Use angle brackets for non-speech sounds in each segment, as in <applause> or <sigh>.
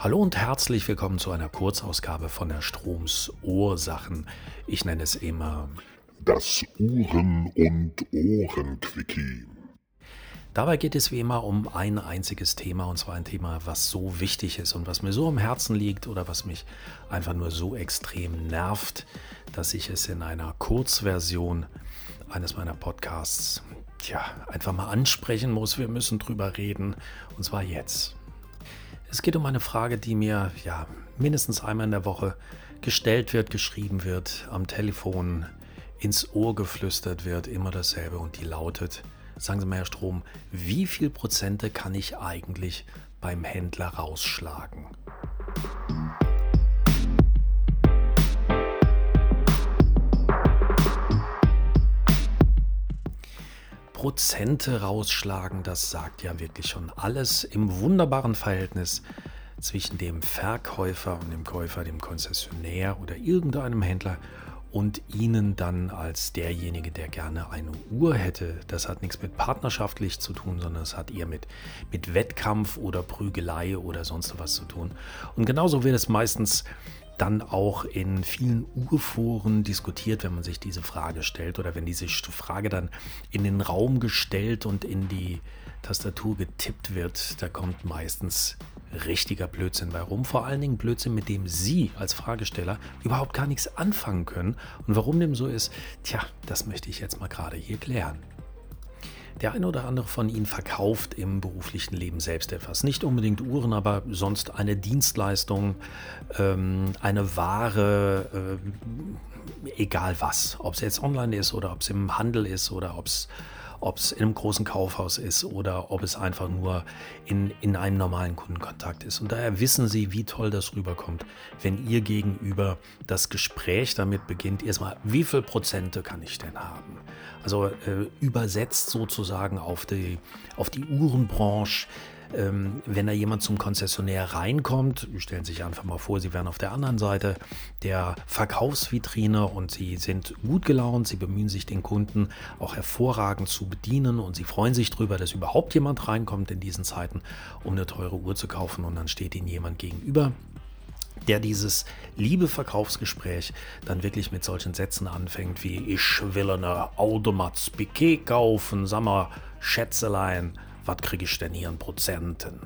Hallo und herzlich willkommen zu einer Kurzausgabe von der Stroms Ursachen. Ich nenne es immer das Uhren- und Ohrenquickie. Dabei geht es wie immer um ein einziges Thema und zwar ein Thema, was so wichtig ist und was mir so am Herzen liegt oder was mich einfach nur so extrem nervt, dass ich es in einer Kurzversion eines meiner Podcasts tja, einfach mal ansprechen muss. Wir müssen drüber reden und zwar jetzt. Es geht um eine Frage, die mir ja mindestens einmal in der Woche gestellt wird, geschrieben wird, am Telefon ins Ohr geflüstert wird, immer dasselbe und die lautet, sagen Sie mal, Herr Strom, wie viel Prozente kann ich eigentlich beim Händler rausschlagen? Prozente rausschlagen, das sagt ja wirklich schon alles im wunderbaren Verhältnis zwischen dem Verkäufer und dem Käufer, dem Konzessionär oder irgendeinem Händler und Ihnen dann als derjenige, der gerne eine Uhr hätte. Das hat nichts mit partnerschaftlich zu tun, sondern es hat eher mit, mit Wettkampf oder Prügelei oder sonst was zu tun. Und genauso wird es meistens dann auch in vielen Urforen diskutiert, wenn man sich diese Frage stellt oder wenn diese Frage dann in den Raum gestellt und in die Tastatur getippt wird, da kommt meistens richtiger Blödsinn bei rum. Vor allen Dingen Blödsinn, mit dem Sie als Fragesteller überhaupt gar nichts anfangen können. Und warum dem so ist, tja, das möchte ich jetzt mal gerade hier klären. Der eine oder andere von Ihnen verkauft im beruflichen Leben selbst etwas. Nicht unbedingt Uhren, aber sonst eine Dienstleistung, ähm, eine Ware, äh, egal was. Ob es jetzt online ist oder ob es im Handel ist oder ob es ob es in einem großen Kaufhaus ist oder ob es einfach nur in, in einem normalen Kundenkontakt ist. Und daher wissen Sie, wie toll das rüberkommt, wenn Ihr Gegenüber das Gespräch damit beginnt, erstmal, wie viel Prozente kann ich denn haben? Also äh, übersetzt sozusagen auf die, auf die Uhrenbranche ähm, wenn da jemand zum Konzessionär reinkommt, stellen Sie sich einfach mal vor, Sie wären auf der anderen Seite der Verkaufsvitrine und Sie sind gut gelaunt, Sie bemühen sich, den Kunden auch hervorragend zu bedienen und Sie freuen sich darüber, dass überhaupt jemand reinkommt in diesen Zeiten, um eine teure Uhr zu kaufen und dann steht Ihnen jemand gegenüber, der dieses liebe Verkaufsgespräch dann wirklich mit solchen Sätzen anfängt wie ich will eine Automat Piquet kaufen, sag mal, Schätzelein, was kriege ich denn hier an Prozenten?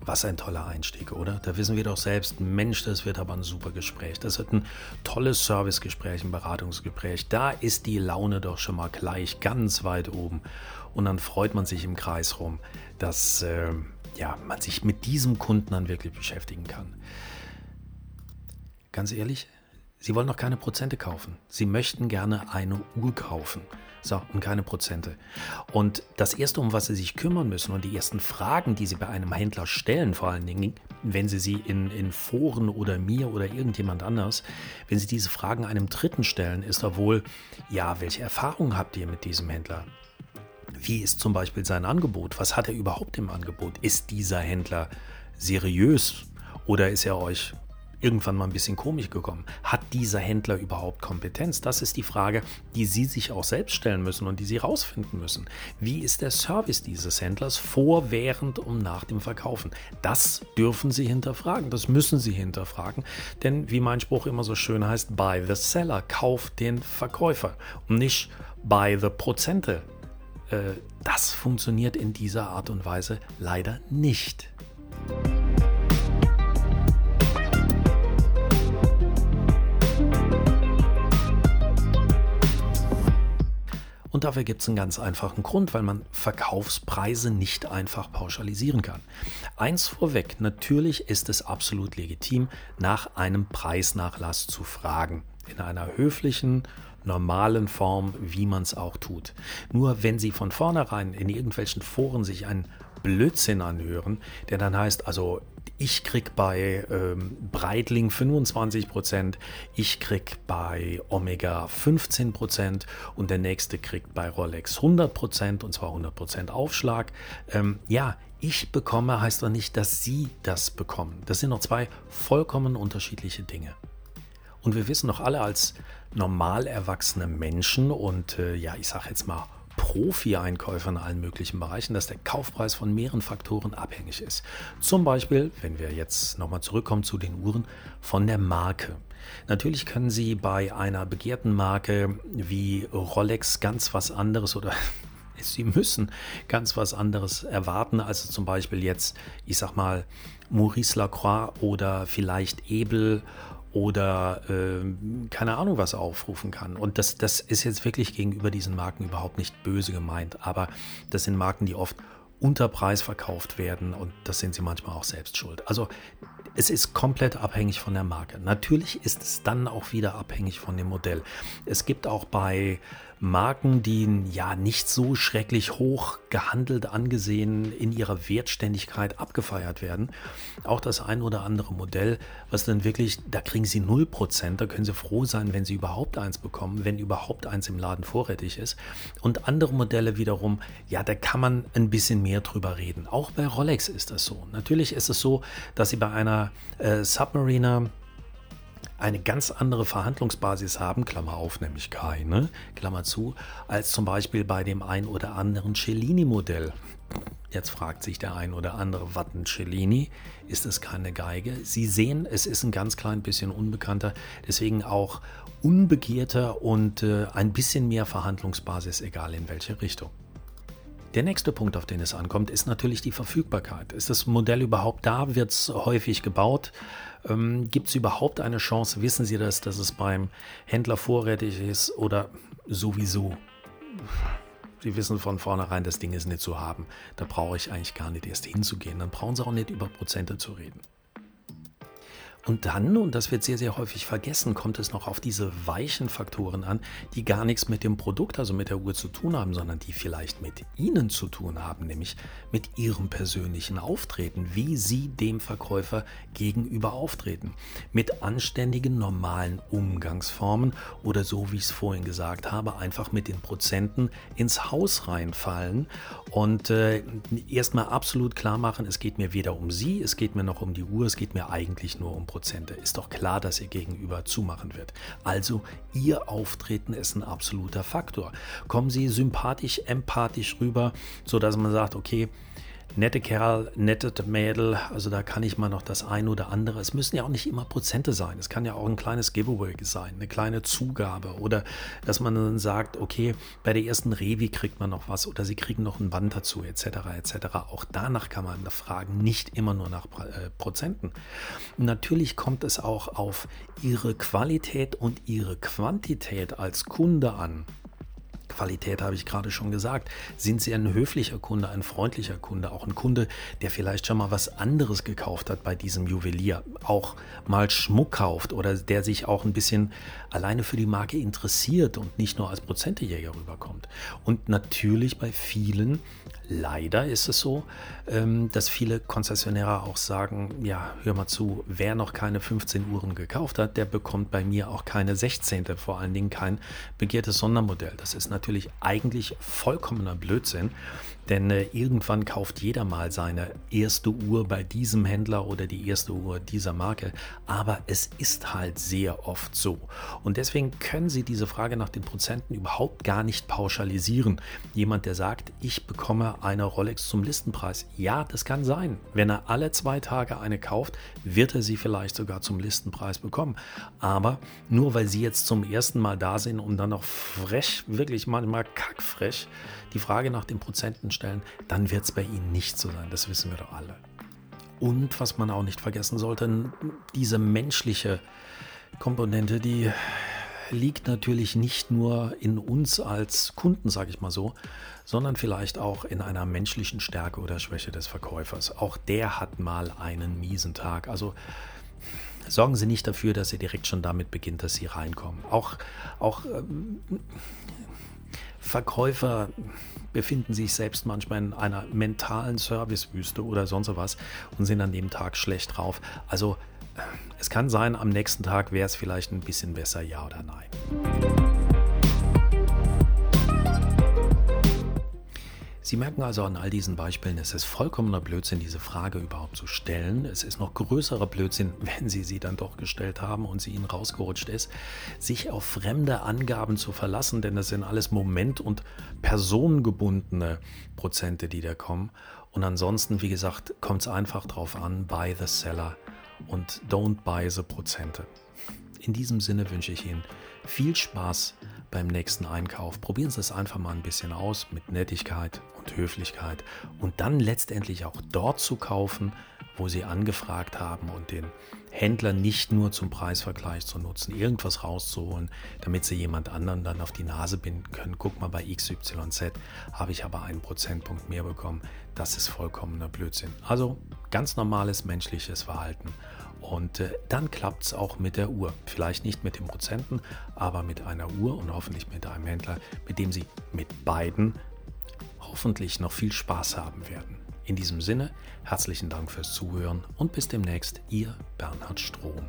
Was ein toller Einstieg, oder? Da wissen wir doch selbst, Mensch, das wird aber ein super Gespräch. Das wird ein tolles Servicegespräch, ein Beratungsgespräch. Da ist die Laune doch schon mal gleich ganz weit oben. Und dann freut man sich im Kreis rum, dass äh, ja, man sich mit diesem Kunden dann wirklich beschäftigen kann. Ganz ehrlich, Sie wollen noch keine Prozente kaufen. Sie möchten gerne eine Uhr kaufen. So, und keine Prozente. Und das Erste, um was Sie sich kümmern müssen und die ersten Fragen, die Sie bei einem Händler stellen, vor allen Dingen, wenn Sie sie in, in Foren oder mir oder irgendjemand anders, wenn Sie diese Fragen einem Dritten stellen, ist da wohl, ja, welche Erfahrungen habt ihr mit diesem Händler? Wie ist zum Beispiel sein Angebot? Was hat er überhaupt im Angebot? Ist dieser Händler seriös oder ist er euch irgendwann mal ein bisschen komisch gekommen. Hat dieser Händler überhaupt Kompetenz? Das ist die Frage, die Sie sich auch selbst stellen müssen und die Sie rausfinden müssen. Wie ist der Service dieses Händlers vor, während und nach dem Verkaufen? Das dürfen Sie hinterfragen, das müssen Sie hinterfragen, denn wie mein Spruch immer so schön heißt, buy the seller, kauf den Verkäufer und nicht buy the Prozente. Äh, das funktioniert in dieser Art und Weise leider nicht. Und dafür gibt es einen ganz einfachen Grund, weil man Verkaufspreise nicht einfach pauschalisieren kann. Eins vorweg, natürlich ist es absolut legitim, nach einem Preisnachlass zu fragen. In einer höflichen, normalen Form, wie man es auch tut. Nur wenn Sie von vornherein in irgendwelchen Foren sich einen Blödsinn anhören, der dann heißt, also ich krieg bei ähm, Breitling 25%, ich krieg bei Omega 15% und der nächste kriegt bei Rolex 100% und zwar 100% Aufschlag. Ähm, ja, ich bekomme heißt doch nicht, dass Sie das bekommen. Das sind noch zwei vollkommen unterschiedliche Dinge. Und wir wissen doch alle als normal erwachsene Menschen und äh, ja, ich sage jetzt mal Profi-Einkäufer in allen möglichen Bereichen, dass der Kaufpreis von mehreren Faktoren abhängig ist. Zum Beispiel, wenn wir jetzt nochmal zurückkommen zu den Uhren, von der Marke. Natürlich können Sie bei einer begehrten Marke wie Rolex ganz was anderes oder <laughs> Sie müssen ganz was anderes erwarten, als zum Beispiel jetzt, ich sag mal, Maurice Lacroix oder vielleicht Ebel oder äh, keine Ahnung was aufrufen kann. Und das, das ist jetzt wirklich gegenüber diesen Marken überhaupt nicht böse gemeint, aber das sind Marken, die oft unter Preis verkauft werden und das sind sie manchmal auch selbst schuld. Also es ist komplett abhängig von der Marke. Natürlich ist es dann auch wieder abhängig von dem Modell. Es gibt auch bei Marken, die ja nicht so schrecklich hoch gehandelt, angesehen, in ihrer Wertständigkeit abgefeiert werden. Auch das ein oder andere Modell, was dann wirklich, da kriegen sie 0%, da können sie froh sein, wenn sie überhaupt eins bekommen, wenn überhaupt eins im Laden vorrätig ist. Und andere Modelle wiederum, ja, da kann man ein bisschen mehr drüber reden. Auch bei Rolex ist das so. Natürlich ist es so, dass sie bei einer äh, Submariner eine ganz andere Verhandlungsbasis haben, Klammer auf, nämlich keine, Klammer zu, als zum Beispiel bei dem ein oder anderen Cellini-Modell. Jetzt fragt sich der ein oder andere, was ein Cellini? Ist es keine Geige? Sie sehen, es ist ein ganz klein bisschen unbekannter, deswegen auch unbegehrter und äh, ein bisschen mehr Verhandlungsbasis, egal in welche Richtung. Der nächste Punkt, auf den es ankommt, ist natürlich die Verfügbarkeit. Ist das Modell überhaupt da? Wird es häufig gebaut? Ähm, Gibt es überhaupt eine Chance? Wissen Sie das, dass es beim Händler vorrätig ist oder sowieso? Sie wissen von vornherein, das Ding ist nicht zu haben. Da brauche ich eigentlich gar nicht erst hinzugehen. Dann brauchen Sie auch nicht über Prozente zu reden. Und dann, und das wird sehr, sehr häufig vergessen, kommt es noch auf diese weichen Faktoren an, die gar nichts mit dem Produkt, also mit der Uhr zu tun haben, sondern die vielleicht mit Ihnen zu tun haben, nämlich mit Ihrem persönlichen Auftreten, wie Sie dem Verkäufer gegenüber auftreten. Mit anständigen, normalen Umgangsformen oder so, wie ich es vorhin gesagt habe, einfach mit den Prozenten ins Haus reinfallen und äh, erstmal absolut klar machen, es geht mir weder um Sie, es geht mir noch um die Uhr, es geht mir eigentlich nur um Prozente. Ist doch klar, dass ihr gegenüber zumachen wird. Also ihr Auftreten ist ein absoluter Faktor. Kommen Sie sympathisch, empathisch rüber, sodass man sagt, okay, nette Kerl, nette Mädel, also da kann ich mal noch das ein oder andere. Es müssen ja auch nicht immer Prozente sein. Es kann ja auch ein kleines Giveaway sein, eine kleine Zugabe oder dass man dann sagt, okay, bei der ersten Revi kriegt man noch was oder sie kriegen noch ein Band dazu, etc. etc. Auch danach kann man fragen, nicht immer nur nach äh, Prozenten. Natürlich kommt es auch auf ihre Qualität und ihre Quantität als Kunde an. Qualität habe ich gerade schon gesagt. Sind Sie ein höflicher Kunde, ein freundlicher Kunde, auch ein Kunde, der vielleicht schon mal was anderes gekauft hat bei diesem Juwelier, auch mal Schmuck kauft oder der sich auch ein bisschen alleine für die Marke interessiert und nicht nur als Prozentejäger rüberkommt. Und natürlich bei vielen Leider ist es so, ähm, dass viele Konzessionäre auch sagen, ja, hör mal zu, wer noch keine 15 Uhren gekauft hat, der bekommt bei mir auch keine 16. Vor allen Dingen kein begehrtes Sondermodell. Das ist natürlich eigentlich vollkommener Blödsinn. Denn äh, irgendwann kauft jeder mal seine erste Uhr bei diesem Händler oder die erste Uhr dieser Marke. Aber es ist halt sehr oft so. Und deswegen können Sie diese Frage nach den Prozenten überhaupt gar nicht pauschalisieren. Jemand, der sagt, ich bekomme eine Rolex zum Listenpreis. Ja, das kann sein. Wenn er alle zwei Tage eine kauft, wird er sie vielleicht sogar zum Listenpreis bekommen. Aber nur weil Sie jetzt zum ersten Mal da sind und dann noch frech, wirklich manchmal kackfrech, die Frage nach den Prozenten stellen, dann wird es bei Ihnen nicht so sein. Das wissen wir doch alle. Und was man auch nicht vergessen sollte, diese menschliche Komponente, die liegt natürlich nicht nur in uns als Kunden, sage ich mal so, sondern vielleicht auch in einer menschlichen Stärke oder Schwäche des Verkäufers. Auch der hat mal einen miesen Tag. Also sorgen Sie nicht dafür, dass er direkt schon damit beginnt, dass Sie reinkommen. Auch, auch ähm, Verkäufer befinden sich selbst manchmal in einer mentalen Servicewüste oder sonst was und sind an dem Tag schlecht drauf. Also es kann sein, am nächsten Tag wäre es vielleicht ein bisschen besser, ja oder nein. Sie merken also an all diesen Beispielen, es ist vollkommener Blödsinn, diese Frage überhaupt zu stellen. Es ist noch größerer Blödsinn, <laughs> wenn Sie sie dann doch gestellt haben und sie Ihnen rausgerutscht ist, sich auf fremde Angaben zu verlassen, denn das sind alles moment- und personengebundene Prozente, die da kommen. Und ansonsten, wie gesagt, kommt es einfach drauf an, buy the seller und don't buy the Prozente. In diesem Sinne wünsche ich Ihnen viel Spaß beim nächsten Einkauf. Probieren Sie es einfach mal ein bisschen aus mit Nettigkeit und Höflichkeit und dann letztendlich auch dort zu kaufen, wo Sie angefragt haben und den Händler nicht nur zum Preisvergleich zu nutzen, irgendwas rauszuholen, damit Sie jemand anderen dann auf die Nase binden können. Guck mal, bei XYZ habe ich aber einen Prozentpunkt mehr bekommen. Das ist vollkommener Blödsinn. Also ganz normales menschliches Verhalten. Und äh, dann klappt es auch mit der Uhr. Vielleicht nicht mit den Prozenten, aber mit einer Uhr und hoffentlich mit einem Händler, mit dem Sie mit beiden hoffentlich noch viel Spaß haben werden. In diesem Sinne, herzlichen Dank fürs Zuhören und bis demnächst, Ihr Bernhard Strohm.